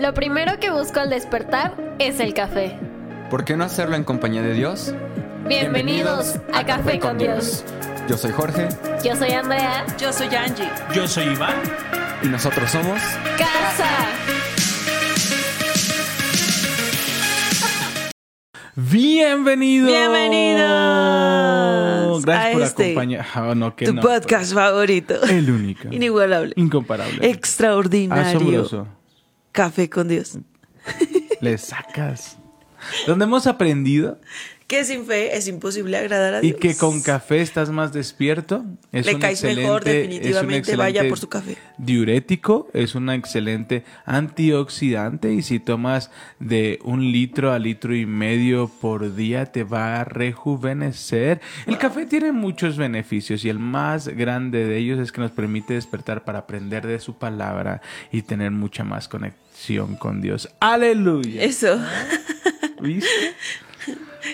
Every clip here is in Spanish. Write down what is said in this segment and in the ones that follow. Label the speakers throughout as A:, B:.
A: Lo primero que busco al despertar es el café.
B: ¿Por qué no hacerlo en compañía de Dios?
A: Bienvenidos, a, Café con Dios.
B: Yo soy Jorge
A: Yo soy Andrea.
C: Yo soy Angie.
D: Yo soy Iván.
B: y nosotros somos
A: Casa.
D: Bienvenidos.
C: Bienvenidos
D: Gracias
C: a
D: por
C: este,
D: acompañar. Ah, no, que
C: Tu
D: no,
C: podcast favorito.
D: pero- El único.
C: Inigualable.
D: Incomparable.
C: Extraordinario.
D: Asombroso.
C: Café con Dios.
D: Le sacas. Donde hemos aprendido
C: Que sin fe es imposible agradar a
D: y
C: Dios.
D: que con café estás más despierto. Es
C: Le
D: un
C: caes mejor, definitivamente, vaya por su café.
D: Diurético, es un excelente antioxidante y si tomas de un litro a litro y medio por día te va a rejuvenecer. El café tiene muchos beneficios y el más grande de ellos es que nos permite despertar para aprender de su palabra y tener mucha más conexión con Dios. Aleluya.
C: Eso.
D: ¿Viste?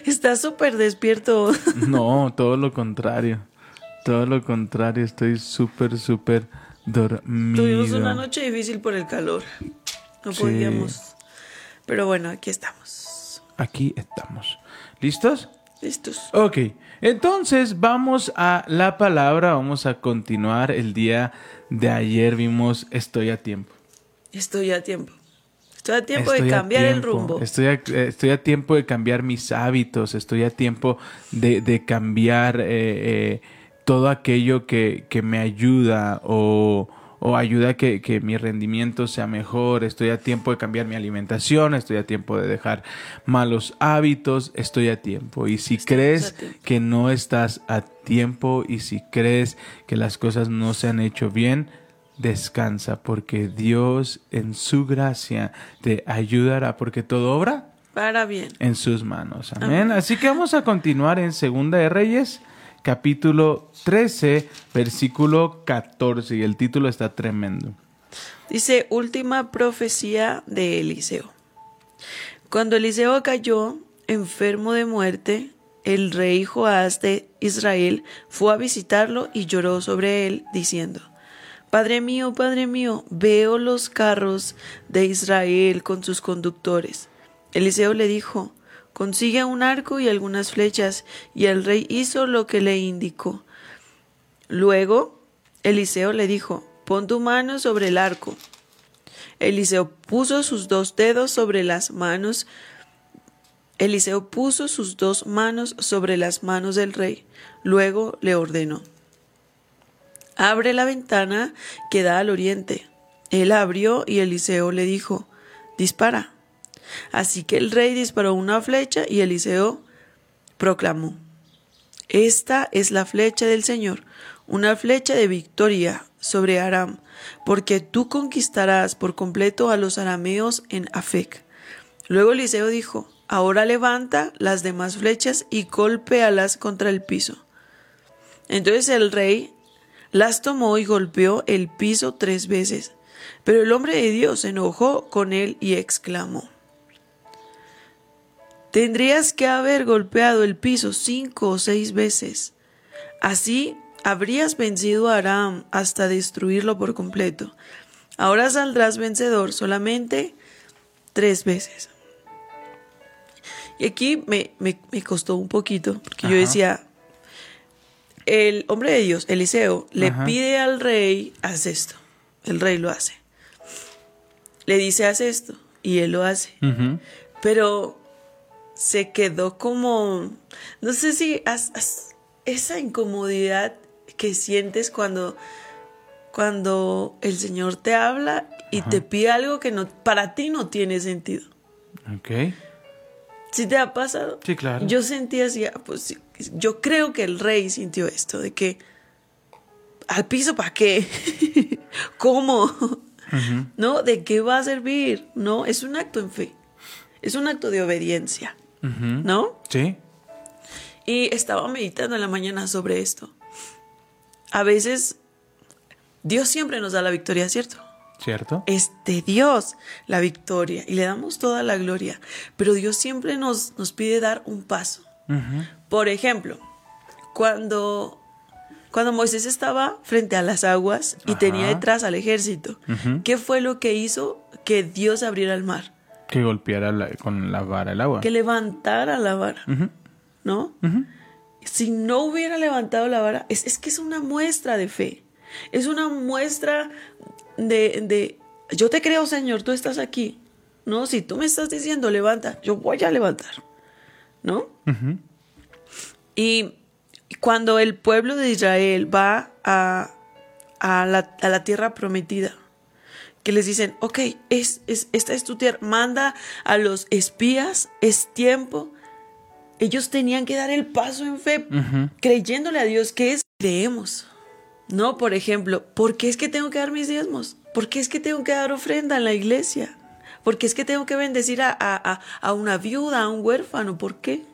C: Está súper despierto.
D: No, todo lo contrario. Todo lo contrario, estoy súper, súper dormido.
C: Tuvimos una noche difícil por el calor. No
D: Sí.
C: podíamos. Pero bueno, aquí estamos.
D: Aquí estamos. ¿Listos?
C: Listos.
D: Ok, entonces vamos a la palabra, vamos a continuar. El día de ayer vimos Estoy a tiempo.
C: Estoy a tiempo. Estoy a tiempo
D: Estoy
C: de cambiar el rumbo.
D: Estoy a, estoy a tiempo de cambiar mis hábitos, estoy a tiempo de, de cambiar eh, eh, todo aquello que, que me ayuda o, o ayuda a que, que mi rendimiento sea mejor, estoy a tiempo de cambiar mi alimentación, estoy a tiempo de dejar malos hábitos, estoy a tiempo. Y si
C: Estamos
D: crees que no estás a tiempo y si crees que las cosas no se han hecho bien, descansa porque Dios en su gracia te ayudará porque todo obra
C: Para bien.
D: en sus manos. Amén. Así que vamos a continuar en Segunda de Reyes, capítulo 13, versículo 14 y el título está tremendo.
C: Dice, última profecía de Eliseo. Cuando Eliseo cayó enfermo de muerte, el rey Joás de Israel fue a visitarlo y lloró sobre él, diciendo, Padre mío, Padre mío, veo los carros de Israel con sus conductores. Eliseo le dijo, consigue un arco y algunas flechas, y el rey hizo lo que le indicó. Luego Eliseo le dijo, pon tu mano sobre el arco. Eliseo puso sus dos dedos sobre las manos. Eliseo puso sus dos manos sobre las manos del rey. Luego le ordenó, abre la ventana que da al oriente. Él abrió y Eliseo le dijo, dispara. Así que el rey disparó una flecha y Eliseo proclamó, esta es la flecha del Señor, una flecha de victoria sobre Aram, porque tú conquistarás por completo a los arameos en Afec. Luego Eliseo dijo, ahora levanta las demás flechas y golpéalas contra el piso. Entonces el rey las tomó y golpeó el piso tres veces. Pero el hombre de Dios se enojó con él y exclamó, Tendrías que haber golpeado el piso cinco o seis veces. Así habrías vencido a Aram hasta destruirlo por completo. Ahora saldrás vencedor solamente tres veces. Y aquí me, me- me costó un poquito, porque yo decía, el hombre de Dios, Eliseo, le
D: Ajá.
C: pide al rey, haz esto. El rey lo hace. Le dice, haz esto. Y él lo hace pero se quedó como, no sé si has- has- esa incomodidad que sientes cuando, cuando el Señor te habla y te pide algo que no, para ti no tiene sentido.
D: Ok.
C: ¿Sí te ha pasado?
D: Sí, claro.
C: Yo sentí así, ah, pues sí, yo creo que el rey sintió esto, de que al piso para qué, ¿cómo? ¿No? ¿De qué va a servir? No, es un acto en fe, es un acto de obediencia. ¿no?
D: Sí.
C: Y estaba meditando en la mañana sobre esto. A veces Dios siempre nos da la victoria, ¿cierto?
D: ¿Cierto?
C: Es de Dios la victoria y le damos toda la gloria. Pero Dios siempre nos, nos pide dar un paso. Por ejemplo, cuando, cuando Moisés estaba frente a las aguas y
D: Ajá.
C: tenía detrás al ejército. ¿qué fue lo que hizo que Dios abriera el mar,
D: Que golpeara la- con la vara el agua.
C: que levantara la vara, ¿no? Si no hubiera levantado la vara, es, es que es una muestra de fe. Es una muestra de, de, yo te creo, Señor, tú estás aquí. No, si tú me estás diciendo levanta, yo voy a levantar. ¿No? Y cuando el pueblo de Israel va a, a la, a la tierra prometida, que les dicen, ok, es, es- esta es tu tierra, manda a los espías, es tiempo. Ellos tenían que dar el paso en fe, creyéndole a Dios que es, creemos. No, por ejemplo, ¿por qué es que tengo que dar mis diezmos? ¿Por qué es que tengo que dar ofrenda en la iglesia? ¿Por qué es que tengo que bendecir a, a- a- una viuda, a un huérfano? ¿Por qué?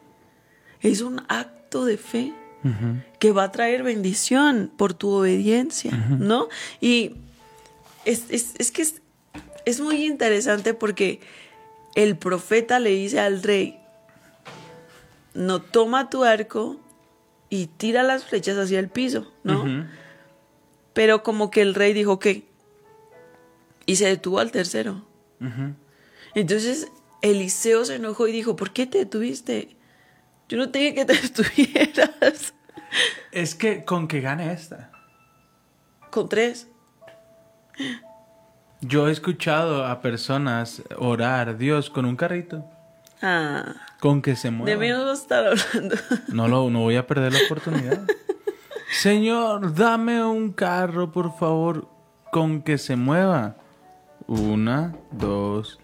C: Es un acto de fe que va a traer bendición por tu obediencia, ¿no? Y es, es- es que es, es muy interesante porque el profeta le dice al rey, no toma tu arco y tira las flechas hacia el piso, ¿no? Pero como que el rey dijo, ¿qué? Y se detuvo al tercero.
D: Ujú.
C: Entonces Eliseo se enojó y dijo, ¿por qué te detuviste? Yo no te dije que te detuvieras.
D: Es que con que gane esta.
C: Con tres.
D: Yo he escuchado a personas orar, Dios, con un carrito.
C: Ah,
D: Con que se
C: de
D: mueva.
C: mí no estar hablando.
D: No, lo, no voy a perder la oportunidad. Señor, dame un carro, por favor, con que se mueva. Una, dos,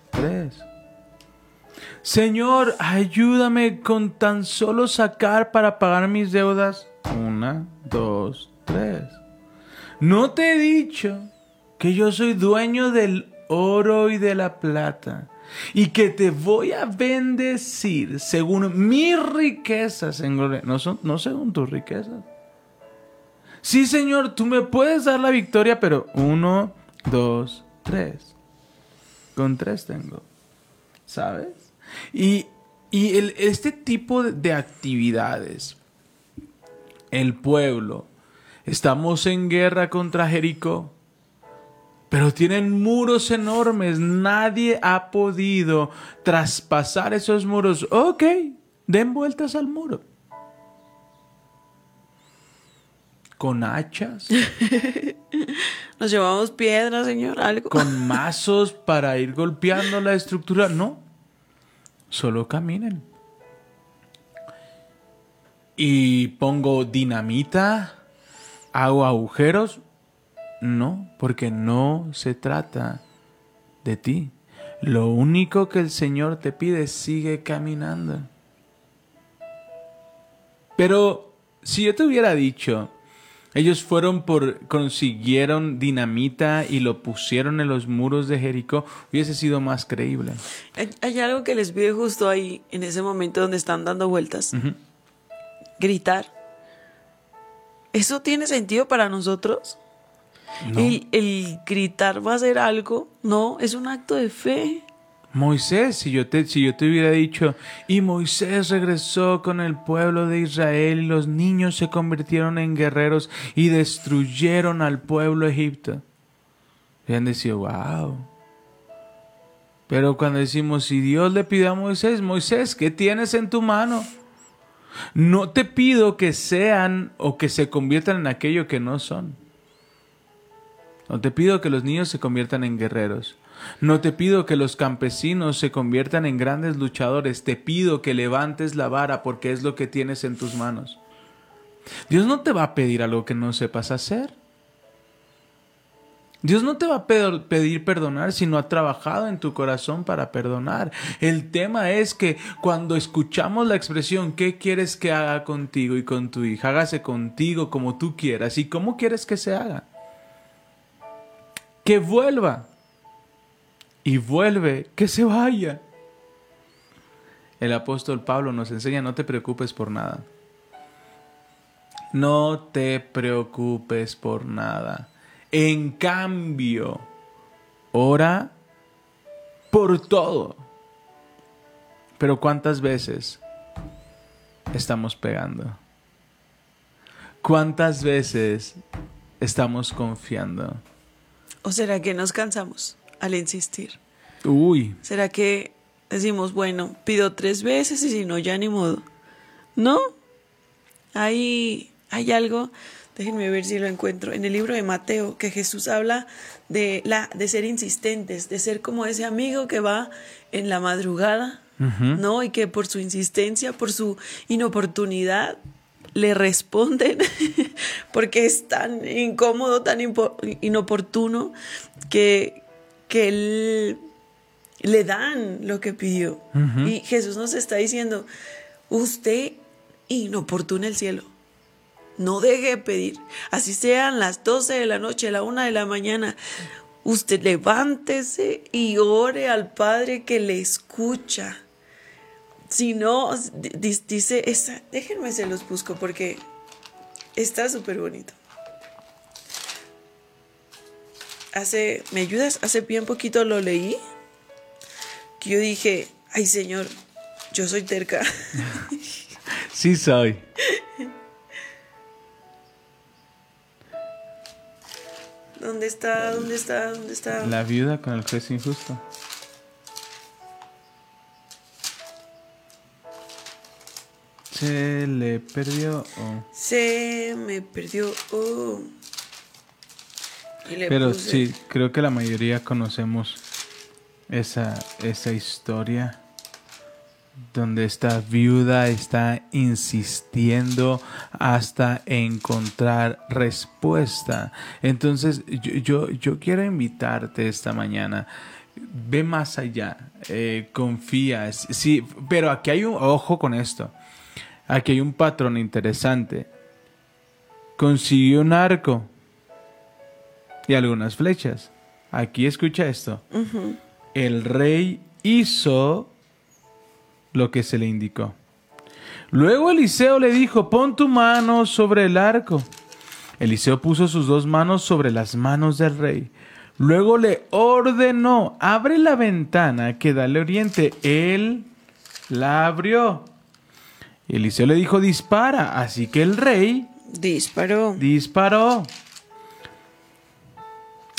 D: Señor, ayúdame con tan solo sacar para pagar mis deudas. Una, dos, tres. No te he dicho que yo soy dueño del oro y de la plata y que te voy a bendecir según mis riquezas en gloria, no, son, no según tus riquezas. Sí, Señor, tú me puedes dar la victoria, pero uno, dos, tres. Con tres tengo. ¿Sabes? Y, y el- este tipo de, de actividades, el pueblo, estamos en guerra contra Jericó, pero tienen muros enormes, nadie ha podido traspasar esos muros. Ok, den vueltas al muro. Con hachas,
C: Nos llevamos piedras, señor, algo.
D: con mazos para ir golpeando la estructura. No, solo caminen. Y pongo dinamita, hago agujeros. No, porque no se trata de ti. Lo único que el Señor te pide es sigue caminando. Pero si yo te hubiera dicho, ellos fueron por, consiguieron dinamita y lo pusieron en los muros de Jericó, hubiese sido más creíble.
C: Hay, hay algo que les pide justo ahí, en ese momento donde están dando vueltas. Gritar. ¿Eso tiene sentido para nosotros?
D: No.
C: El, el gritar va a ser algo. No, es un acto de fe.
D: Moisés, si yo, te, si yo te hubiera dicho, y Moisés regresó con el pueblo de Israel y los niños se convirtieron en guerreros y destruyeron al pueblo Egipto. Hubieran dicho, wow. Pero cuando decimos, si Dios le pide a Moisés, Moisés, ¿qué tienes en tu mano? No te pido que sean o que se conviertan en aquello que no son. No te pido que los niños se conviertan en guerreros. No te pido que los campesinos se conviertan en grandes luchadores. Te pido que levantes la vara porque es lo que tienes en tus manos. Dios no te va a pedir algo que no sepas hacer. Dios no te va a pe- pedir perdonar si no ha trabajado en tu corazón para perdonar. El tema es que cuando escuchamos la expresión ¿qué quieres que haga contigo y con tu hija? Hágase contigo como tú quieras. ¿Y cómo quieres que se haga? Que vuelva. Y vuelve, que se vaya. El apóstol Pablo nos enseña no te preocupes por nada. No te preocupes por nada. En cambio, ora por todo. Pero ¿cuántas veces estamos pegando? ¿Cuántas veces estamos confiando?
C: ¿O será que nos cansamos al insistir?
D: Uy,
C: ¿Será que decimos, bueno, pido tres veces y si no, ya ni modo? ¿No? Hay, hay algo, déjenme ver si lo encuentro, en el libro de Mateo, que Jesús habla de, la, de ser insistentes, de ser como ese amigo que va en la madrugada, ¿no? Y que por su insistencia, por su inoportunidad, le responden porque es tan incómodo, tan inoportuno que, que él le dan lo que pidió. Y Jesús nos está diciendo, usted inoportuna el cielo. No deje de pedir. Así sean las 12 de la noche, la 1 de la mañana. Usted levántese y ore al Padre que le escucha. Si no, di- dice, esa, déjenme se los busco porque está súper bonito. Hace, ¿me ayudas? Hace bien poquito lo leí. Que yo dije, ay Señor, yo soy terca.
D: sí soy.
C: ¿Dónde está? ¿Dónde está? ¿Dónde está?
D: La viuda con el juez injusto. Se le perdió. oh.
C: Se me perdió. Oh.
D: Pero
C: puse-
D: sí, creo que la mayoría conocemos esa, esa historia donde esta viuda está insistiendo hasta encontrar respuesta. Entonces, yo, yo, yo quiero invitarte esta mañana. Ve más allá, eh, confía, sí, pero aquí hay un ojo con esto. Aquí hay un patrón interesante. Consiguió un arco y algunas flechas. Aquí escucha esto. El rey hizo lo que se le indicó. Luego Eliseo le dijo, pon tu mano sobre el arco. Eliseo puso sus dos manos sobre las manos del rey. Luego le ordenó, abre la ventana que da al oriente. Él la abrió. Eliseo le dijo, dispara. Así que el rey
C: Disparó.
D: disparó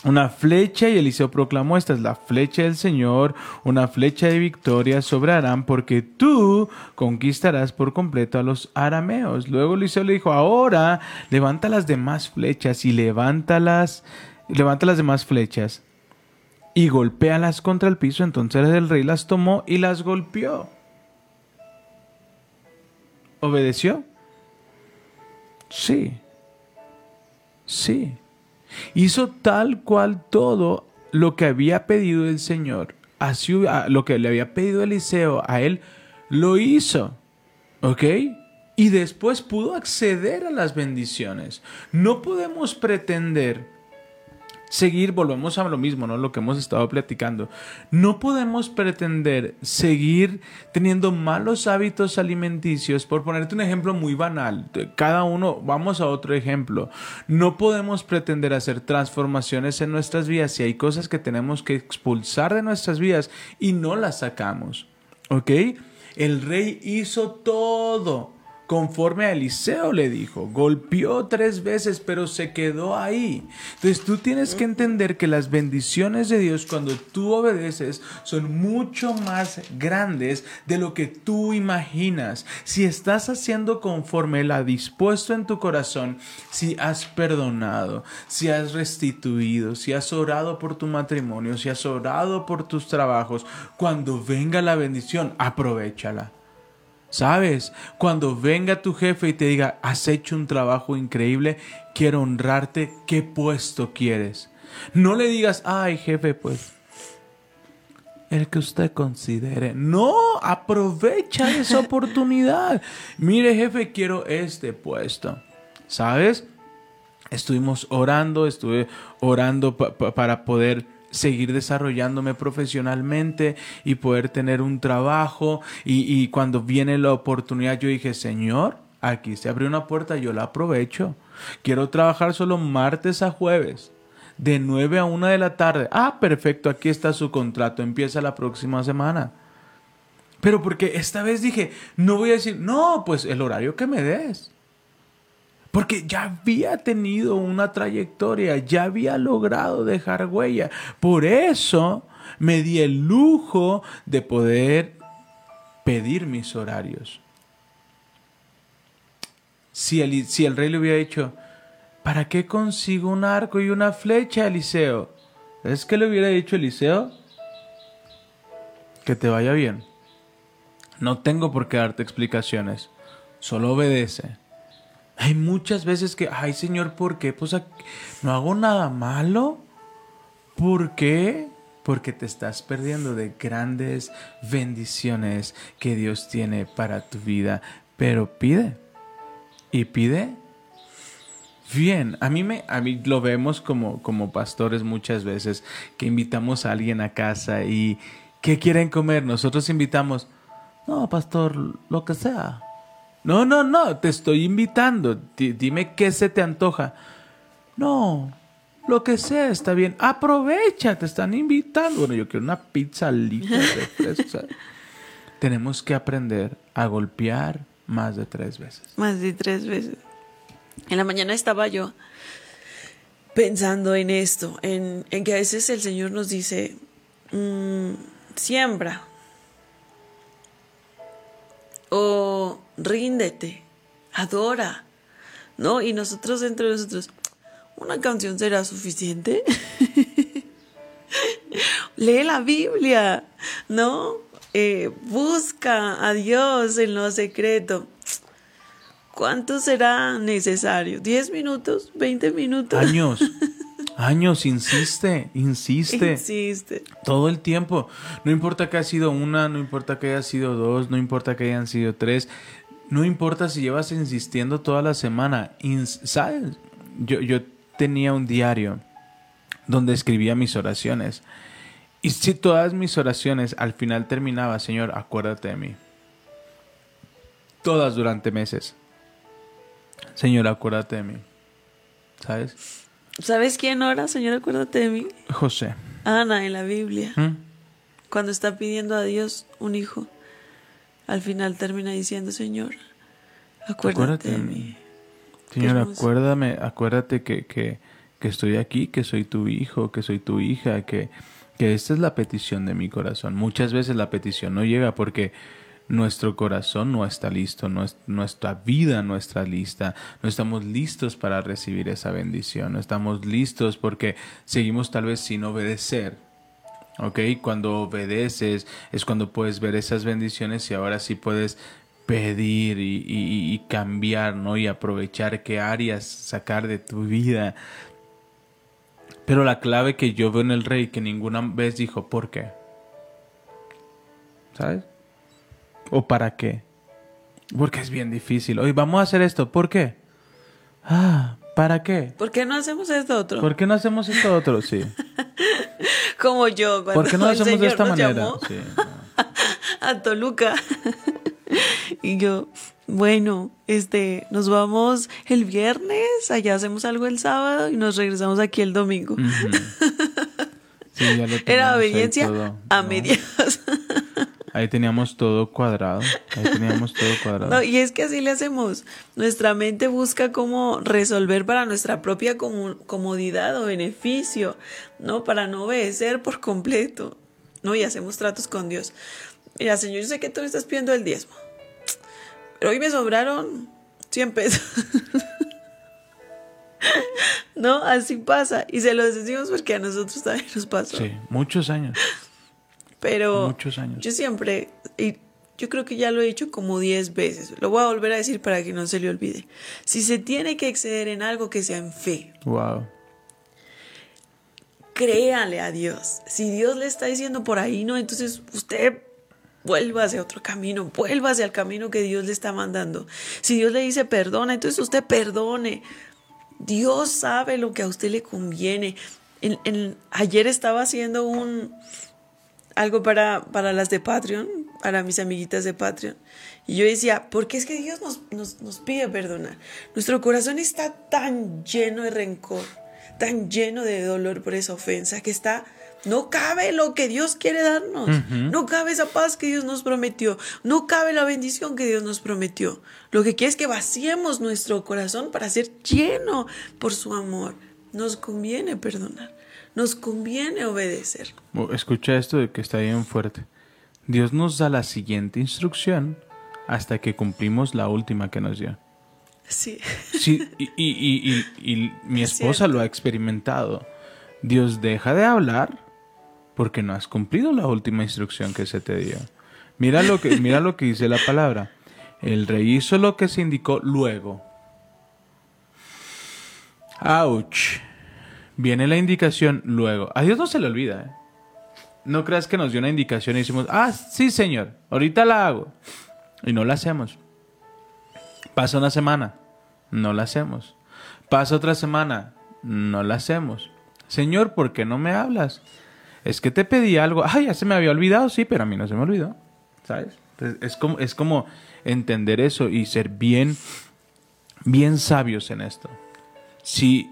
D: una flecha y Eliseo proclamó, esta es la flecha del Señor, una flecha de victoria sobre Aram, porque tú conquistarás por completo a los arameos. Luego Eliseo le dijo, ahora levanta las demás flechas y levántalas, levanta las demás flechas y golpéalas contra el piso. Entonces el rey las tomó y las golpeó. ¿Obedeció? Sí. Sí. Hizo tal cual todo lo que había pedido el Señor. Así, lo que le había pedido Eliseo a él, lo hizo. ¿Ok? Y después pudo acceder a las bendiciones. No podemos pretender seguir, volvemos a lo mismo, ¿no? Lo que hemos estado platicando. No podemos pretender seguir teniendo malos hábitos alimenticios, por ponerte un ejemplo muy banal. Cada uno, vamos a otro ejemplo. No podemos pretender hacer transformaciones en nuestras vidas si hay cosas que tenemos que expulsar de nuestras vidas y no las sacamos. ¿Ok? El rey hizo todo conforme a Eliseo le dijo. Golpeó tres veces, pero se quedó ahí. Entonces tú tienes que entender que las bendiciones de Dios cuando tú obedeces son mucho más grandes de lo que tú imaginas. Si estás haciendo conforme Él ha dispuesto en tu corazón, si has perdonado, si has restituido, si has orado por tu matrimonio, si has orado por tus trabajos, cuando venga la bendición, aprovechala. ¿Sabes? Cuando venga tu jefe y te diga, has hecho un trabajo increíble, quiero honrarte, ¿qué puesto quieres? No le digas, ay jefe, pues el que usted considere. No, aprovecha esa oportunidad. Mire jefe, quiero este puesto. ¿Sabes? Estuvimos orando, estuve orando pa- pa- para poder seguir desarrollándome profesionalmente y poder tener un trabajo y, cuando viene la oportunidad yo dije, Señor, aquí se abrió una puerta, yo la aprovecho. Quiero trabajar solo martes a jueves, de 9 a 1 de la tarde. Ah, perfecto, aquí está su contrato, empieza la próxima semana. Pero porque esta vez dije, no voy a decir, no, pues el horario que me des. Porque ya había tenido una trayectoria, ya había logrado dejar huella. Por eso me di el lujo de poder pedir mis horarios. Si el, si el rey le hubiera dicho, ¿para qué consigo un arco y una flecha, Eliseo? ¿Es que le hubiera dicho Eliseo? Que te vaya bien. No tengo por qué darte explicaciones. Solo obedece. Hay muchas veces que, ay Señor, ¿por qué? Pues no hago nada malo. ¿Por qué? Porque te estás perdiendo de grandes bendiciones que Dios tiene para tu vida. Pero pide. Y pide bien. A mí me, a mí lo vemos como, como pastores muchas veces que invitamos a alguien a casa y ¿qué quieren comer? Nosotros invitamos, no, pastor, lo que sea. No, no, no, te estoy invitando. Di- dime qué se te antoja. No, lo que sea está bien. Aprovecha, te están invitando. Bueno, yo quiero una pizza lita de Tenemos que aprender a golpear más de tres veces.
C: Más de tres veces. En la mañana estaba yo pensando en esto, en, en que a veces el Señor nos dice, mm, siembra o ríndete, adora, ¿no? Y nosotros entre nosotros, ¿una canción será suficiente? Lee la Biblia, ¿no? Eh, busca a Dios en lo secreto. ¿Cuánto será necesario? ¿10 minutos? ¿20 minutos?
D: Años, años, insiste, insiste.
C: Insiste.
D: Todo el tiempo. No importa que haya sido una, no importa que haya sido dos, no importa que hayan sido tres. No importa si llevas insistiendo toda la semana. Ins- ¿Sabes? Yo, yo tenía un diario donde escribía mis oraciones. Y si todas mis oraciones al final terminaba, Señor, acuérdate de mí. Todas durante meses. Señor, acuérdate de mí. ¿Sabes?
C: ¿Sabes quién ora, Señor? Acuérdate de mí.
D: José.
C: Ana en la Biblia.
D: ¿Mm?
C: Cuando está pidiendo a Dios un hijo, al final termina diciendo, Señor, acuérdate, de mí.
D: Señor, acuérdame, acuérdate que, que, que estoy aquí, que soy tu hijo, que soy tu hija, que, que esta es la petición de mi corazón. Muchas veces la petición no llega porque nuestro corazón no está listo, nues- nuestra vida no está lista, no estamos listos para recibir esa bendición, no estamos listos porque seguimos tal vez sin obedecer. ¿Ok? Cuando obedeces es cuando puedes ver esas bendiciones y ahora sí puedes pedir y, y- y cambiar, ¿no? Y aprovechar qué áreas sacar de tu vida. Pero la clave que yo veo en el rey, que ninguna vez dijo, ¿por qué? ¿Sabes? ¿O para qué? Porque es bien difícil. Hoy vamos a hacer esto, ¿por qué? Ah, ¿para qué?
C: ¿Por qué no hacemos esto otro?
D: ¿Por qué no hacemos esto otro? Sí.
C: Como yo, cuando
D: ¿Por qué no
C: el
D: hacemos de esta manera?
C: llamó
D: Sí, no.
C: a Toluca. y yo, bueno, este, nos vamos el viernes, allá hacemos algo el sábado y nos regresamos aquí el domingo.
D: Sí, ya lo
C: Era obediencia
D: todo,
C: a
D: ¿no?
C: medias.
D: Ahí teníamos todo cuadrado. Ahí teníamos todo cuadrado.
C: No, y es que así le hacemos. Nuestra mente busca cómo resolver para nuestra propia comodidad o beneficio, ¿no? Para no obedecer por completo, ¿no? Y hacemos tratos con Dios. Mira, Señor, yo sé que tú me estás pidiendo el diezmo, pero hoy me sobraron 100 pesos. no, así pasa. Y se lo decimos porque a nosotros también nos pasó.
D: Sí, muchos años.
C: Pero
D: Muchos años.
C: yo siempre, y yo creo que ya lo he dicho como 10 veces, lo voy a volver a decir para que no se le olvide. Si se tiene que exceder en algo que sea en fe,
D: Wow.
C: créale a Dios. Si Dios le está diciendo por ahí, no, entonces usted vuelva hacia otro camino, vuelva hacia el camino que Dios le está mandando. Si Dios le dice perdona, entonces usted perdone. Dios sabe lo que a usted le conviene. En- en- ayer estaba haciendo un algo para, para las de Patreon, para mis amiguitas de Patreon. Y yo decía, ¿por qué es que Dios nos, nos, nos pide perdonar? Nuestro corazón está tan lleno de rencor, tan lleno de dolor por esa ofensa, que está, no cabe lo que Dios quiere darnos, no cabe esa paz que Dios nos prometió, no cabe la bendición que Dios nos prometió. Lo que quiere es que vaciemos nuestro corazón para ser lleno por su amor. Nos conviene perdonar. Nos conviene obedecer.
D: Escucha esto de que está bien fuerte. Dios nos da la siguiente instrucción hasta que cumplimos la última que nos dio.
C: Sí,
D: Sí, y, y- y- y- mi
C: Es
D: esposa lo ha experimentado. Dios deja de hablar porque no has cumplido la última instrucción que se te dio. Mira lo que, mira lo que dice la palabra. El rey hizo lo que se indicó luego. Ouch. Viene la indicación luego. A Dios no se le olvida. ¿eh? No creas que nos dio una indicación y decimos, ah, sí, señor, ahorita la hago. Y no la hacemos. Pasa una semana, no la hacemos. Pasa otra semana, no la hacemos. Señor, ¿por qué no me hablas? Es que te pedí algo. Ay, ya se me había olvidado, sí, pero a mí no se me olvidó. ¿Sabes? Entonces, es como, es como entender eso y ser bien, bien sabios en esto. Si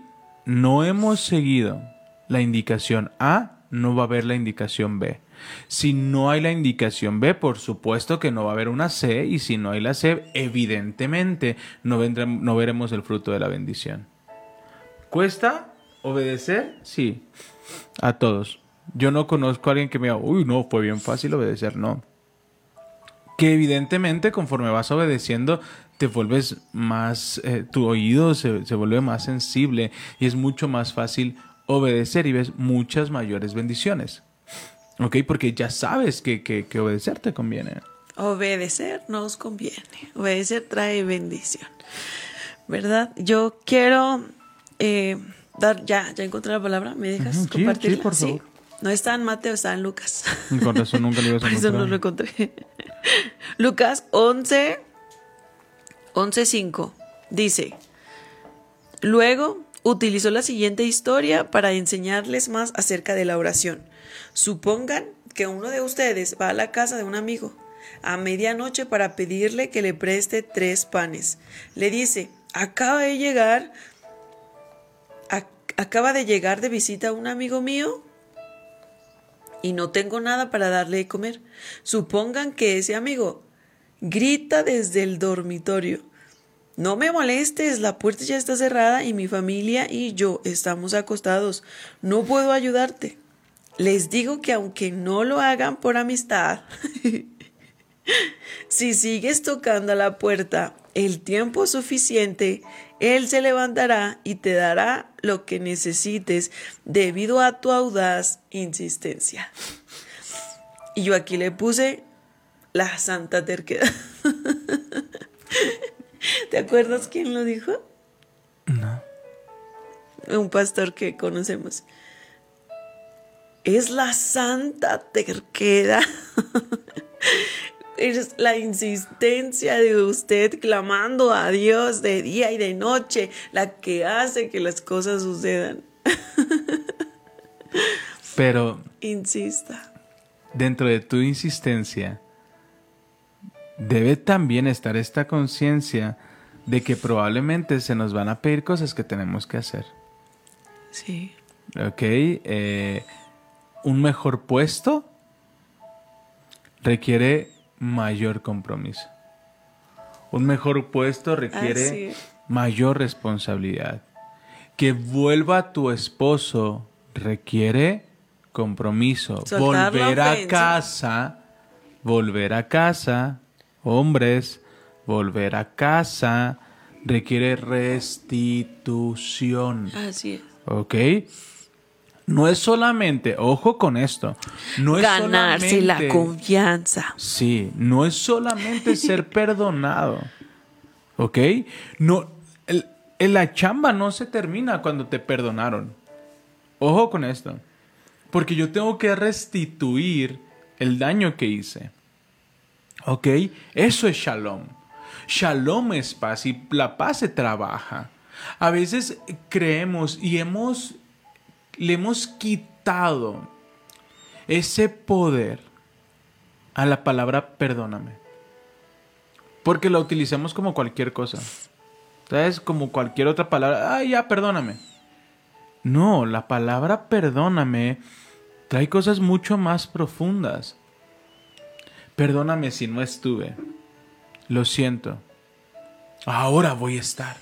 D: no hemos seguido la indicación A, no va a haber la indicación B. Si no hay la indicación B, por supuesto que no va a haber una C, y si no hay la C, evidentemente no, no veremos el fruto de la bendición. ¿Cuesta obedecer? Sí, a todos. Yo no conozco a alguien que me diga, uy, no, fue bien fácil obedecer, no que evidentemente conforme vas obedeciendo te vuelves más, eh, tu oído se, se vuelve más sensible y es mucho más fácil obedecer y ves muchas mayores bendiciones. ¿Ok? Porque ya sabes que, que, que obedecer te conviene.
C: obedecer nos conviene. Obedecer trae bendición. ¿Verdad? Yo quiero eh, dar, ya, ya encontré la palabra, ¿me dejas compartirla?
D: sí, por favor.
C: No está en Mateo, está en Lucas.
D: Con razón nunca lo ibas a
C: Por eso no
D: encontrar.
C: lo encontré. Lucas 11, 11.5 dice, luego utilizó la siguiente historia para enseñarles más acerca de la oración. Supongan que uno de ustedes va a la casa de un amigo a medianoche para pedirle que le preste tres panes. Le dice, acaba de llegar, ac- acaba de llegar de visita un amigo mío y no tengo nada para darle de comer. Supongan que ese amigo grita desde el dormitorio. No me molestes, la puerta ya está cerrada y mi familia y yo estamos acostados. No puedo ayudarte. Les digo que aunque no lo hagan por amistad, si sigues tocando a la puerta el tiempo suficiente, Él se levantará y te dará lo que necesites debido a tu audaz insistencia. Y yo aquí le puse la santa terquedad. ¿Te acuerdas quién lo dijo?
D: No.
C: Un pastor que conocemos. Es la santa terquedad. Es la insistencia de usted clamando a Dios de día y de noche la que hace que las cosas sucedan.
D: Pero
C: Insista.
D: dentro de tu insistencia debe también estar esta conciencia de que probablemente se nos van a pedir cosas que tenemos que hacer.
C: Sí.
D: ¿Ok? Eh, un mejor puesto requiere mayor compromiso. Un mejor puesto requiere mayor responsabilidad. Que vuelva tu esposo requiere compromiso.
C: Soltar
D: volver a casa, volver a casa, hombres, volver a casa requiere restitución.
C: Así es.
D: ¿Ok? No es solamente, ojo con esto, no es
C: Ganarse la confianza.
D: Sí, no es solamente ser perdonado. ¿Ok? No, el- el- la chamba no se termina cuando te perdonaron. Ojo con esto. Porque yo tengo que restituir el daño que hice. ¿Ok? Eso es shalom. Shalom es paz y la paz se trabaja. A veces creemos y hemos, le hemos quitado ese poder a la palabra perdóname. Porque la utilizamos como cualquier cosa. ¿Sabes? Como cualquier otra palabra. Ah, ya, perdóname. No, la palabra perdóname trae cosas mucho más profundas. Perdóname si no estuve. Lo siento. Ahora voy a estar.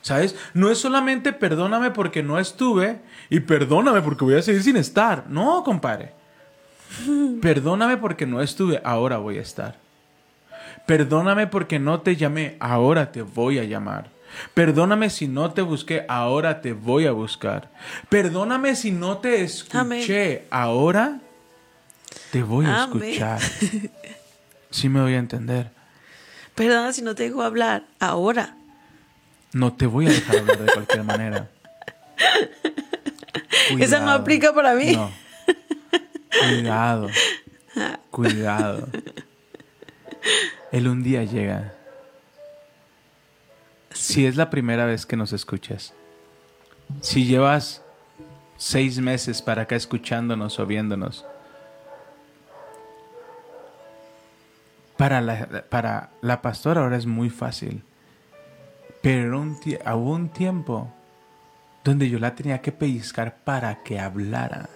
D: ¿Sabes? No es solamente perdóname porque no estuve y perdóname porque voy a seguir sin estar. No, compadre. Perdóname porque no estuve, ahora voy a estar. Perdóname porque no te llamé, ahora te voy a llamar. Perdóname si no te busqué, ahora te voy a buscar. Perdóname si no te escuché, ahora te voy a
C: Amén.
D: escuchar. Sí me voy a entender.
C: Perdona si no te dejo hablar. Ahora.
D: No te voy a dejar hablar de cualquier manera.
C: Esa no aplica para mí.
D: No. Cuidado. Cuidado. Él un día llega. Si es la primera vez que nos escuchas, si llevas seis meses para acá escuchándonos o viéndonos, para la, para la pastora ahora es muy fácil. Pero un hubo un tiempo donde yo la tenía que pellizcar para que hablara.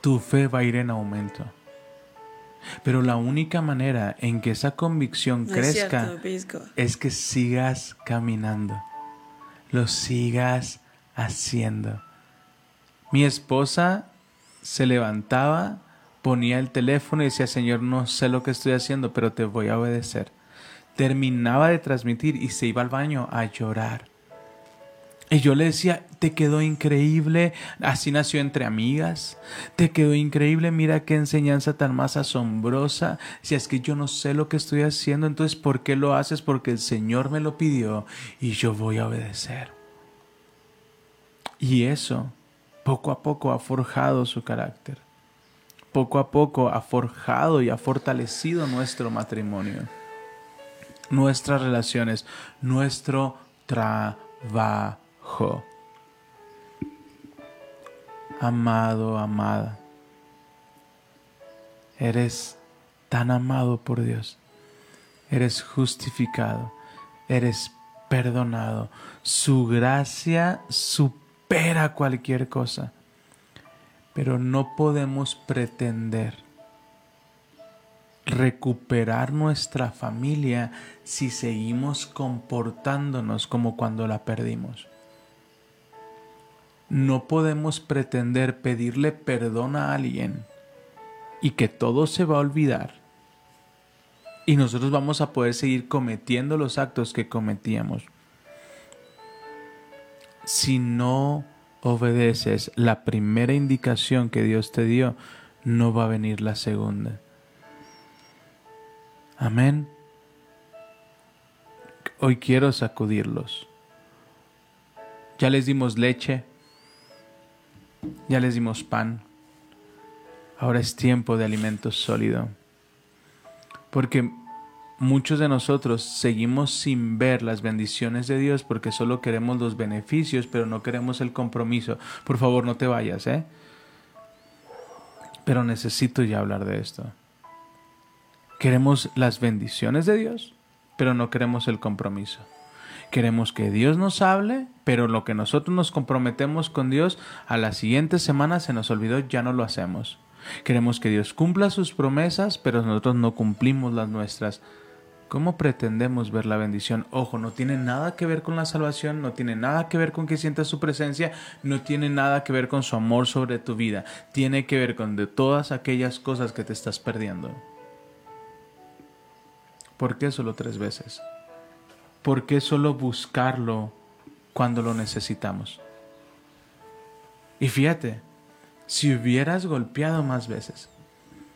D: Tu fe va a ir en aumento. Pero la única manera en que esa convicción
C: No es
D: crezca
C: cierto,
D: es que sigas caminando, lo sigas haciendo. Mi esposa se levantaba, ponía el teléfono y decía, Señor, no sé lo que estoy haciendo, pero te voy a obedecer. Terminaba de transmitir y se iba al baño a llorar. Y yo le decía, te quedó increíble, así nació entre amigas, te quedó increíble, mira qué enseñanza tan más asombrosa, si es que yo no sé lo que estoy haciendo, entonces ¿por qué lo haces? Porque el Señor me lo pidió y yo voy a obedecer. Y eso poco a poco ha forjado su carácter, poco a poco ha forjado y ha fortalecido nuestro matrimonio, nuestras relaciones, nuestro trabajo. Amado, amada, eres tan amado por Dios, eres justificado, eres perdonado, su gracia supera cualquier cosa, pero no podemos pretender recuperar nuestra familia si seguimos comportándonos como cuando la perdimos. No podemos pretender pedirle perdón a alguien y que todo se va a olvidar y nosotros vamos a poder seguir cometiendo los actos que cometíamos. Si no obedeces la primera indicación que Dios te dio, no va a venir la segunda. Amén. Hoy quiero sacudirlos. Ya les dimos leche, ya les dimos pan. Ahora es tiempo de alimento sólido. Porque muchos de nosotros seguimos sin ver las bendiciones de Dios porque solo queremos los beneficios, pero no queremos el compromiso. Por favor, no te vayas, ¿eh? Pero necesito ya hablar de esto. Queremos las bendiciones de Dios, pero no queremos el compromiso. Queremos que Dios nos hable, pero lo que nosotros nos comprometemos con Dios, a la siguiente semana se nos olvidó, ya no lo hacemos. Queremos que Dios cumpla sus promesas, pero nosotros no cumplimos las nuestras. ¿Cómo pretendemos ver la bendición? Ojo, no tiene nada que ver con la salvación, no tiene nada que ver con que sientas su presencia, no tiene nada que ver con su amor sobre tu vida. Tiene que ver con de todas aquellas cosas que te estás perdiendo. ¿Por qué solo tres veces? ¿Por qué solo buscarlo cuando lo necesitamos? Y fíjate, si hubieras golpeado más veces,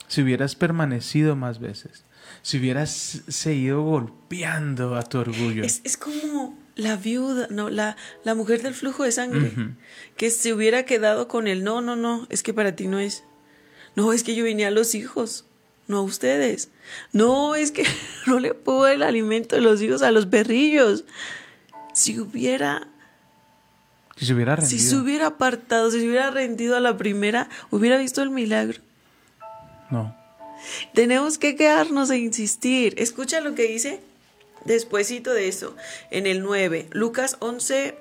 D: si hubieras permanecido más veces, si hubieras seguido golpeando a tu orgullo,
C: Es, es como la viuda, no, la, la mujer del flujo de sangre, que se hubiera quedado con el no, no, no, es que para ti no es. No, es que yo vine a los hijos, no a ustedes. No, es que no le puedo dar el alimento de los hijos a los perrillos. Si hubiera,
D: si se hubiera rendido,
C: si se hubiera apartado, si se hubiera rendido a la primera, hubiera visto el milagro.
D: no,
C: Tenemos que quedarnos e insistir. Escucha lo que dice despuésito de eso, en el 9, Lucas 11,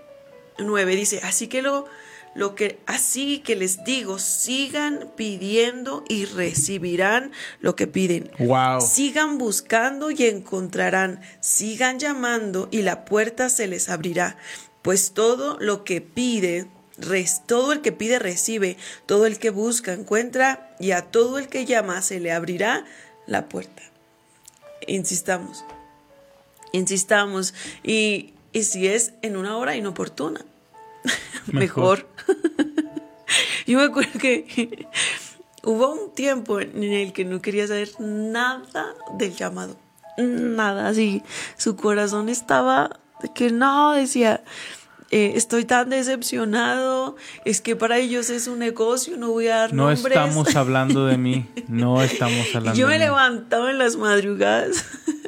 C: 9 dice, así que lo, lo que así que les digo, sigan pidiendo y recibirán lo que piden.
D: Wow.
C: Sigan buscando y encontrarán. Sigan llamando y la puerta se les abrirá. Pues todo lo que pide, res- todo el que pide recibe, todo el que busca encuentra y a todo el que llama se le abrirá la puerta. Insistamos, insistamos y, y si es en una hora inoportuna, mejor. Yo me acuerdo que hubo un tiempo en el que no quería saber nada del llamado. Nada, así. Su corazón estaba de que no, decía, eh, estoy tan decepcionado, es que para ellos es un negocio, no voy a dar
D: No
C: nombres.
D: estamos hablando de mí. No estamos hablando
C: yo me
D: de mí.
C: levantaba en las madrugadas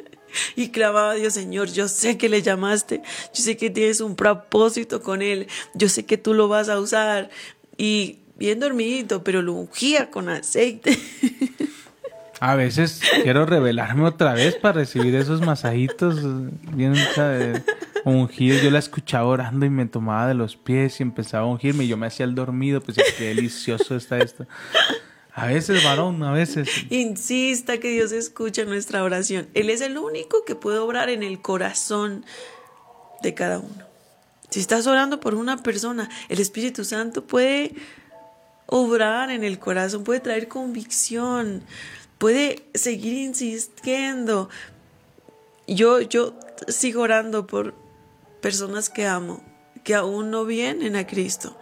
C: y clamaba a Dios, Señor, yo sé que le llamaste, yo sé que tienes un propósito con él, yo sé que tú lo vas a usar. Y bien dormidito, pero lo ungía con aceite.
D: A veces quiero revelarme otra vez para recibir esos masajitos bien ¿sabe? ungidos. Yo la escuchaba orando y me tomaba de los pies y empezaba a ungirme y yo me hacía el dormido. Pues qué delicioso está esto. A veces, varón, a veces.
C: Insista que Dios escucha nuestra oración. Él es el único que puede obrar en el corazón de cada uno. Si estás orando por una persona, el Espíritu Santo puede obrar en el corazón, puede traer convicción, puede seguir insistiendo. Yo, yo sigo orando por personas que amo, que aún no vienen a Cristo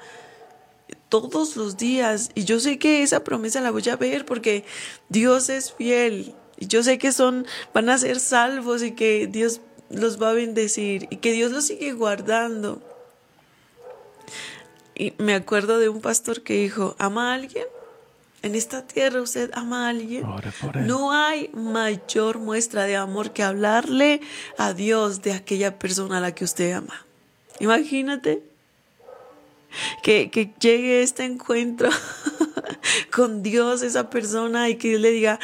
C: todos los días. Y yo sé que esa promesa la voy a ver porque Dios es fiel. Y yo sé que son, van a ser salvos y que Dios los va a bendecir y que Dios los sigue guardando. Y me acuerdo de un pastor que dijo, ¿ama a alguien? En esta tierra usted ama a alguien. No hay mayor muestra de amor que hablarle a Dios de aquella persona a la que usted ama. Imagínate que, que llegue este encuentro con Dios, esa persona, y que Dios le diga,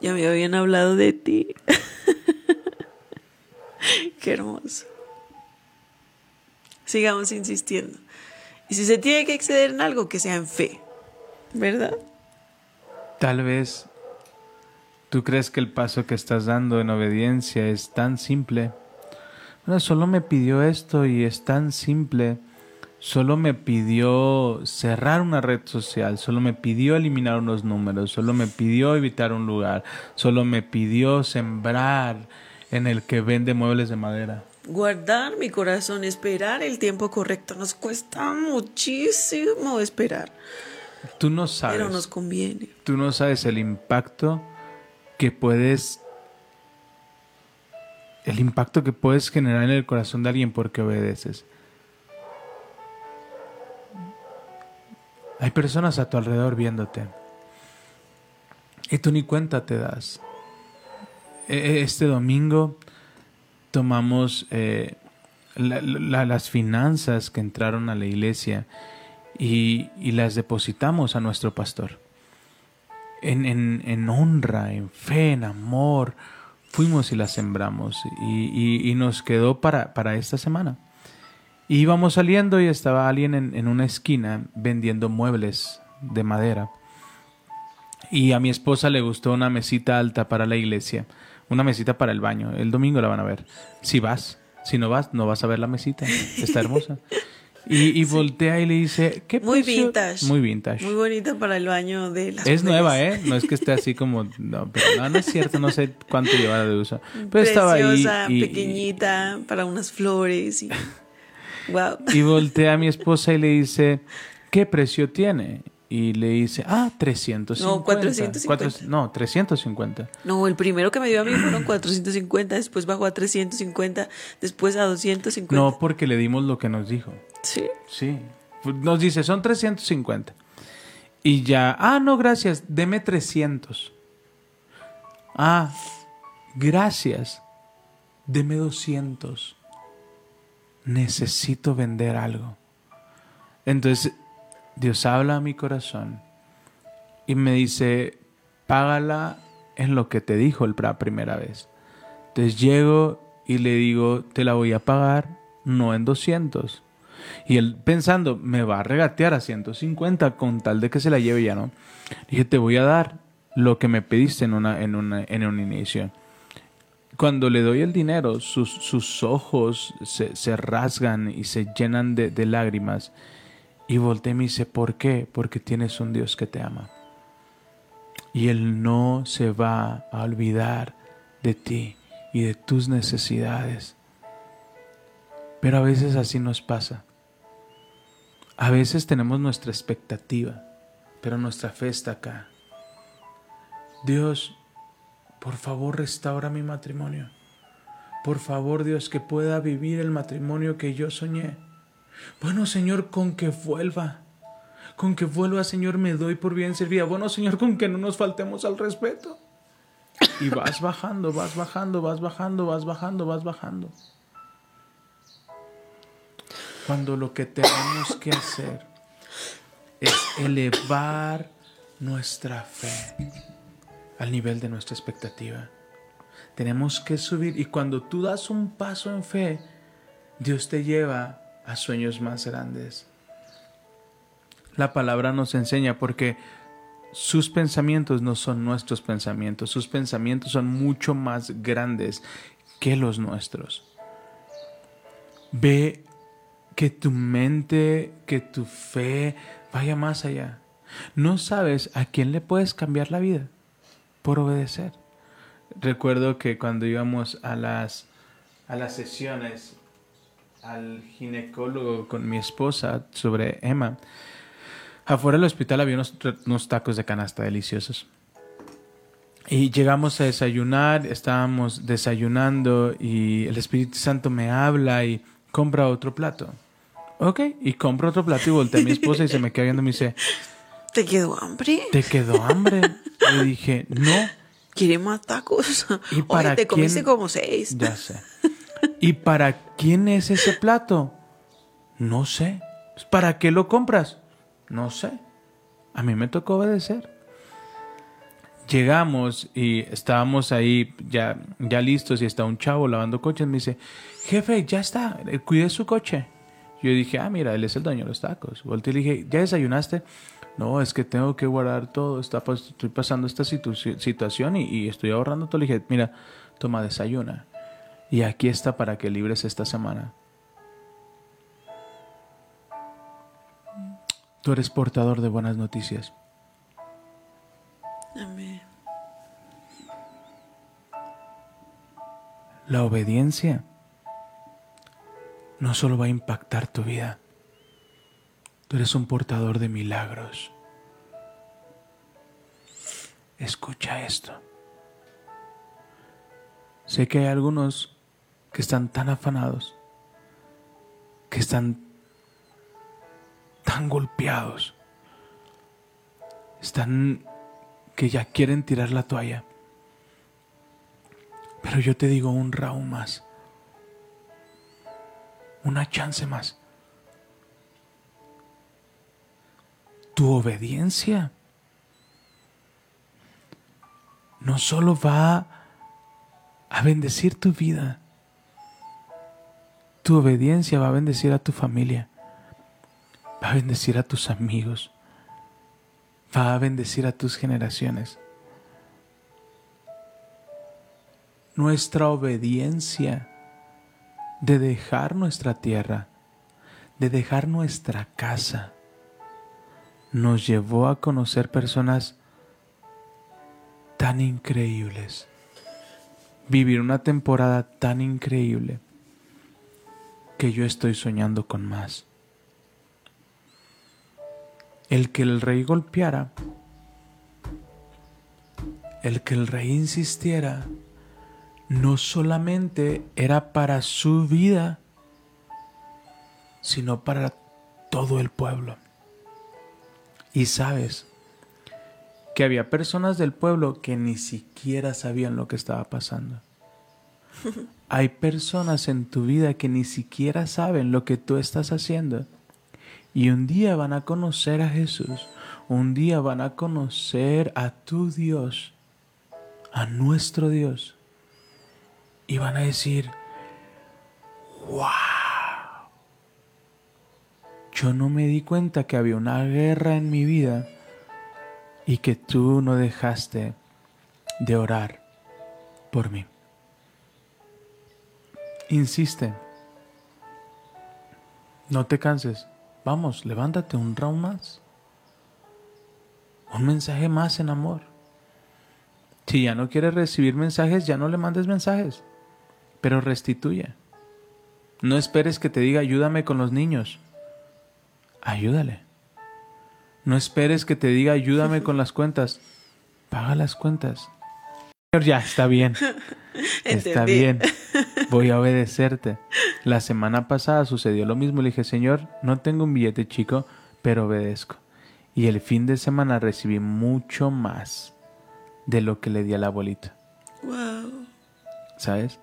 C: ya me habían hablado de ti. Qué hermoso. Sigamos insistiendo. Y si se tiene que exceder en algo, que sea en fe. ¿Verdad?
D: Tal vez tú crees que el paso que estás dando en obediencia es tan simple. Bueno, solo me pidió esto y es tan simple. Solo me pidió cerrar una red social, solo me pidió eliminar unos números, solo me pidió evitar un lugar, solo me pidió sembrar en el que vende muebles de madera.
C: Guardar mi corazón, esperar el tiempo correcto. Nos cuesta muchísimo esperar,
D: Tú no sabes.
C: pero nos conviene.
D: Tú no sabes el impacto que puedes el impacto que puedes generar en el corazón de alguien porque obedeces. Hay personas a tu alrededor viéndote. Y tú ni cuenta te das. E- Este domingo tomamos eh, la- la- las finanzas que entraron a la iglesia y, y las depositamos a nuestro pastor. En, en- en honra, en fe, en amor, fuimos y las sembramos y, y- nos quedó para, para esta semana. Y íbamos saliendo y estaba alguien en, en una esquina vendiendo muebles de madera. Y a mi esposa le gustó una mesita alta para la iglesia, una mesita para el baño. El domingo la van a ver. Si vas, si no vas, no vas a ver la mesita. Está hermosa. Y, y voltea y le dice, ¿qué
C: Muy
D: precio?"
C: vintage.
D: Muy vintage.
C: Muy bonita para el baño de las
D: Es
C: mujeres.
D: nueva, ¿eh? No es que esté así como... No, pero no, no es cierto, no sé cuánto llevaba de uso. Pero estaba ahí
C: Preciosa,
D: y,
C: pequeñita, para unas flores y... Wow.
D: y voltea a mi esposa y le dice, ¿qué precio tiene? Y le dice, ah, 350.
C: No, 450.
D: Cuatro- no, 350.
C: No, el primero que me dio a mí fueron 450, después bajó a 350, después a 250.
D: No, porque le dimos lo que nos dijo.
C: Sí.
D: Sí. Nos dice, son 350. Y ya, ah, no, gracias, deme 300. Ah, gracias, deme 200. Necesito vender algo. Entonces, Dios habla a mi corazón y me dice, págala en lo que te dijo la primera vez. Entonces llego y le digo, te la voy a pagar no en 200. Y él pensando, me va a regatear a 150 con tal de que se la lleve ya, ¿no? Dije, te voy a dar lo que me pediste en, una, en, una, en un inicio. Cuando le doy el dinero, sus, sus ojos se, se rasgan y se llenan de, de lágrimas. Y volteé y me dice, ¿por qué? Porque tienes un Dios que te ama. Y Él no se va a olvidar de ti y de tus necesidades. Pero a veces así nos pasa. A veces tenemos nuestra expectativa, pero nuestra fe está acá. Dios, por favor restaura mi matrimonio. Por favor, Dios, que pueda vivir el matrimonio que yo soñé. Bueno, Señor, con que vuelva. Con que vuelva, Señor, me doy por bien servida. Bueno, Señor, con que no nos faltemos al respeto. Y vas bajando, vas bajando, vas bajando, vas bajando, vas bajando. Cuando lo que tenemos que hacer es elevar nuestra fe al nivel de nuestra expectativa. Tenemos que subir y cuando tú das un paso en fe, Dios te lleva a sueños más grandes. La palabra nos enseña porque sus pensamientos no son nuestros pensamientos, sus pensamientos son mucho más grandes que los nuestros. Ve que tu mente, que tu fe vaya más allá. No sabes a quién le puedes cambiar la vida por obedecer. Recuerdo que cuando íbamos a las, a las sesiones al ginecólogo con mi esposa sobre Emma, afuera del hospital había unos, unos tacos de canasta deliciosos. Y llegamos a desayunar, estábamos desayunando y el Espíritu Santo me habla y compra otro plato. Ok, y compro otro plato y volteé a mi esposa y se me queda viendo y me dice,
C: ¿Te quedó hambre?
D: ¿te quedó hambre? Le dije, no.
C: ¿Quieres más tacos?
D: ¿Y para
C: Oye, te comiste
D: quién?
C: como seis.
D: Ya sé. ¿Y para quién es ese plato? No sé. ¿Para qué lo compras? No sé. A mí me tocó obedecer. Llegamos y estábamos ahí ya, ya listos y está un chavo lavando coches. Me dice, jefe, ya está, eh, cuide su coche. Yo dije, ah, mira, él es el dueño de los tacos. Volteé y le dije, ¿ya desayunaste? No, es que tengo que guardar todo. Está, estoy pasando esta situ- situación y, y estoy ahorrando todo. Le dije, mira, toma, desayuna. Y aquí está para que libres esta semana. Tú eres portador de buenas noticias.
C: Amén.
D: La obediencia no solo va a impactar tu vida, tú eres un portador de milagros. Escucha esto. Sé que hay algunos que están tan afanados, que están tan golpeados, están que ya quieren tirar la toalla. Pero yo te digo un round más. Una chance más. Tu obediencia no solo va a bendecir tu vida, tu obediencia va a bendecir a tu familia, va a bendecir a tus amigos, va a bendecir a tus generaciones. nuestra obediencia de dejar nuestra tierra, de dejar nuestra casa, nos llevó a conocer personas tan increíbles, vivir una temporada tan increíble que yo estoy soñando con más. El que el rey golpeara, el que el rey insistiera, no solamente era para su vida, sino para todo el pueblo. Y sabes que había personas del pueblo que ni siquiera sabían lo que estaba pasando. Hay personas en tu vida que ni siquiera saben lo que tú estás haciendo. Y un día van a conocer a Jesús. Un día van a conocer a tu Dios. A nuestro Dios y van a decir, wow, yo no me di cuenta que había una guerra en mi vida y que tú no dejaste de orar por mí. Insiste. No te canses. Vamos, levántate un round más. Un mensaje más en amor. Si ya no quieres recibir mensajes, ya no le mandes mensajes. Pero restituye. No esperes que te diga ayúdame con los niños. Ayúdale. No esperes que te diga ayúdame con las cuentas. Paga las cuentas. Señor, ya está bien. Está bien. Voy a obedecerte. La semana pasada sucedió lo mismo. Le dije, Señor, no tengo un billete chico, pero obedezco. Y el fin de semana recibí mucho más de lo que le di a la abuelita.
C: Wow,
D: ¿Sabes?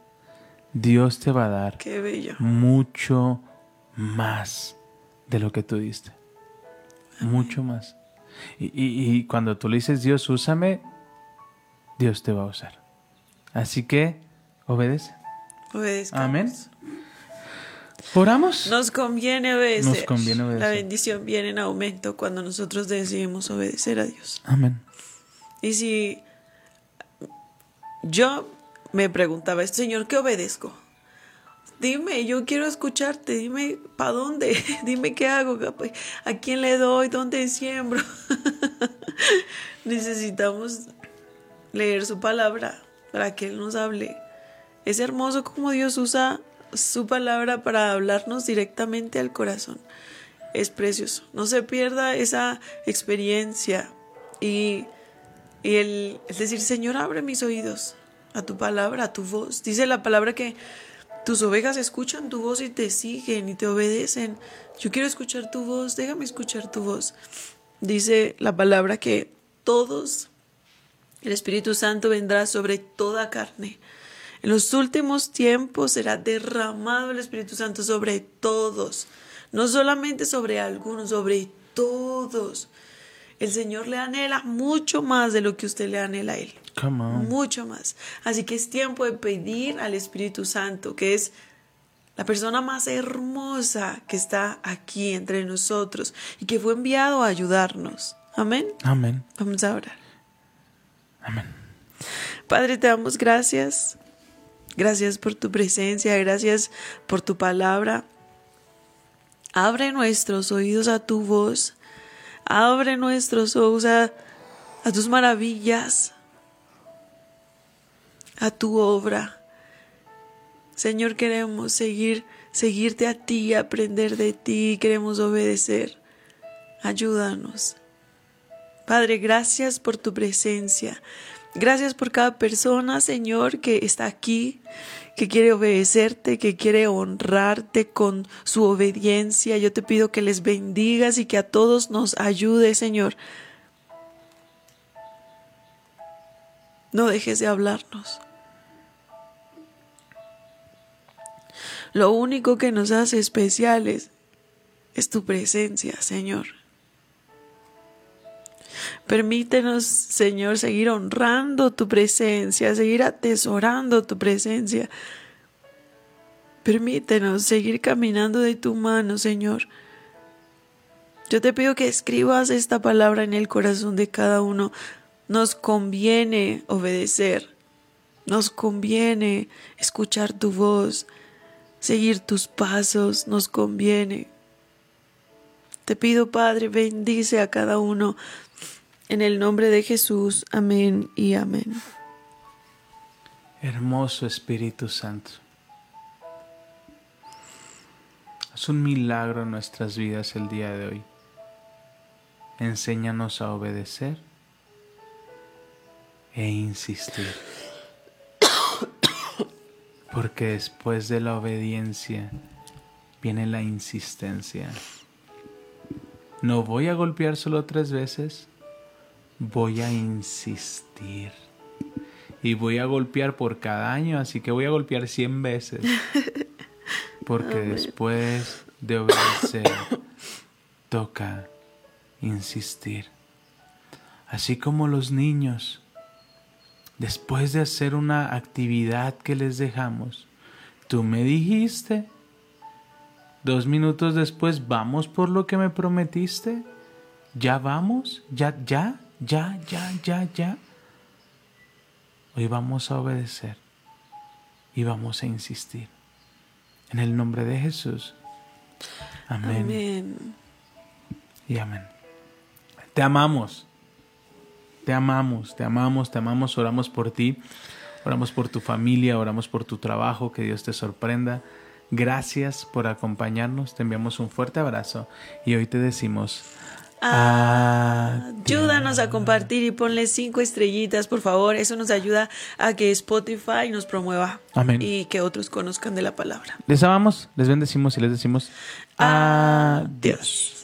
D: Dios te va a dar
C: qué bello.
D: mucho más de lo que tú diste. Mucho más. Y, y- y cuando tú le dices, Dios, úsame, Dios te va a usar. Así que, obedece.
C: Obedezcamos.
D: Amén. ¿Oramos?
C: Nos conviene obedecer.
D: Nos conviene obedecer.
C: La bendición viene en aumento cuando nosotros decidimos obedecer a Dios.
D: Amén.
C: Y si yo me preguntaba, Señor, ¿qué obedezco? Dime, yo quiero escucharte, dime para dónde, dime qué hago, a quién le doy, dónde siembro. Necesitamos leer su palabra para que Él nos hable. Es hermoso como Dios usa su palabra para hablarnos directamente al corazón. Es precioso. No se pierda esa experiencia y, y el, el decir, Señor, abre mis oídos a tu palabra, a tu voz. Dice la palabra que tus ovejas escuchan tu voz y te siguen y te obedecen. Yo quiero escuchar tu voz, déjame escuchar tu voz. Dice la palabra que todos, el Espíritu Santo vendrá sobre toda carne. En los últimos tiempos será derramado el Espíritu Santo sobre todos, no solamente sobre algunos, sobre todos. El Señor le anhela mucho más de lo que usted le anhela a Él.
D: Come on.
C: Mucho más. Así que es tiempo de pedir al Espíritu Santo, que es la persona más hermosa que está aquí entre nosotros y que fue enviado a ayudarnos. Amén.
D: Amén.
C: Vamos a orar.
D: Amén.
C: Padre, te damos gracias. Gracias por tu presencia, gracias por tu palabra. Abre nuestros oídos a tu voz. Abre nuestros ojos a, tus maravillas, a tu obra. Señor, queremos seguir, seguirte a ti, aprender de ti, queremos obedecer. Ayúdanos. Padre, gracias por tu presencia. Gracias por cada persona, Señor, que está aquí, que quiere obedecerte, que quiere honrarte con su obediencia. Yo te pido que les bendigas y que a todos nos ayude, Señor. No dejes de hablarnos. Lo único que nos hace especiales es tu presencia, Señor. Permítenos, Señor, seguir honrando tu presencia, seguir atesorando tu presencia. Permítenos seguir caminando de tu mano, Señor. Yo te pido que escribas esta palabra en el corazón de cada uno. Nos conviene obedecer. Nos conviene escuchar tu voz, seguir tus pasos. Nos conviene. Te pido, Padre, bendice a cada uno. En el nombre de Jesús, amén y amén.
D: Hermoso Espíritu Santo. Haz un milagro en nuestras vidas el día de hoy. Enséñanos a obedecer e insistir. Porque después de la obediencia viene la insistencia. No voy a golpear solo tres veces, voy a insistir. Y voy a golpear por cada año, así que voy a golpear 100 veces. Porque después de obedecer, toca insistir. Así como los niños, después de hacer una actividad que les dejamos, tú me dijiste, Dos minutos después, ¿vamos por lo que me prometiste? ¿Ya vamos? ¿Ya, ya, ya, ya, ya, ya? Hoy vamos a obedecer y vamos a insistir. En el nombre de Jesús. Amén.
C: Amén.
D: Y amén. Te amamos. Te amamos, te amamos, te amamos. Oramos por ti. Oramos por tu familia, oramos por tu trabajo. Que Dios te sorprenda. Gracias por acompañarnos. Te enviamos un fuerte abrazo. Y hoy te decimos...
C: Ayúdanos a compartir y ponle cinco estrellitas, por favor. Eso nos ayuda a que Spotify nos promueva
D: Amén.
C: y que otros conozcan de la palabra.
D: Les amamos, les bendecimos y les decimos
C: Adiós.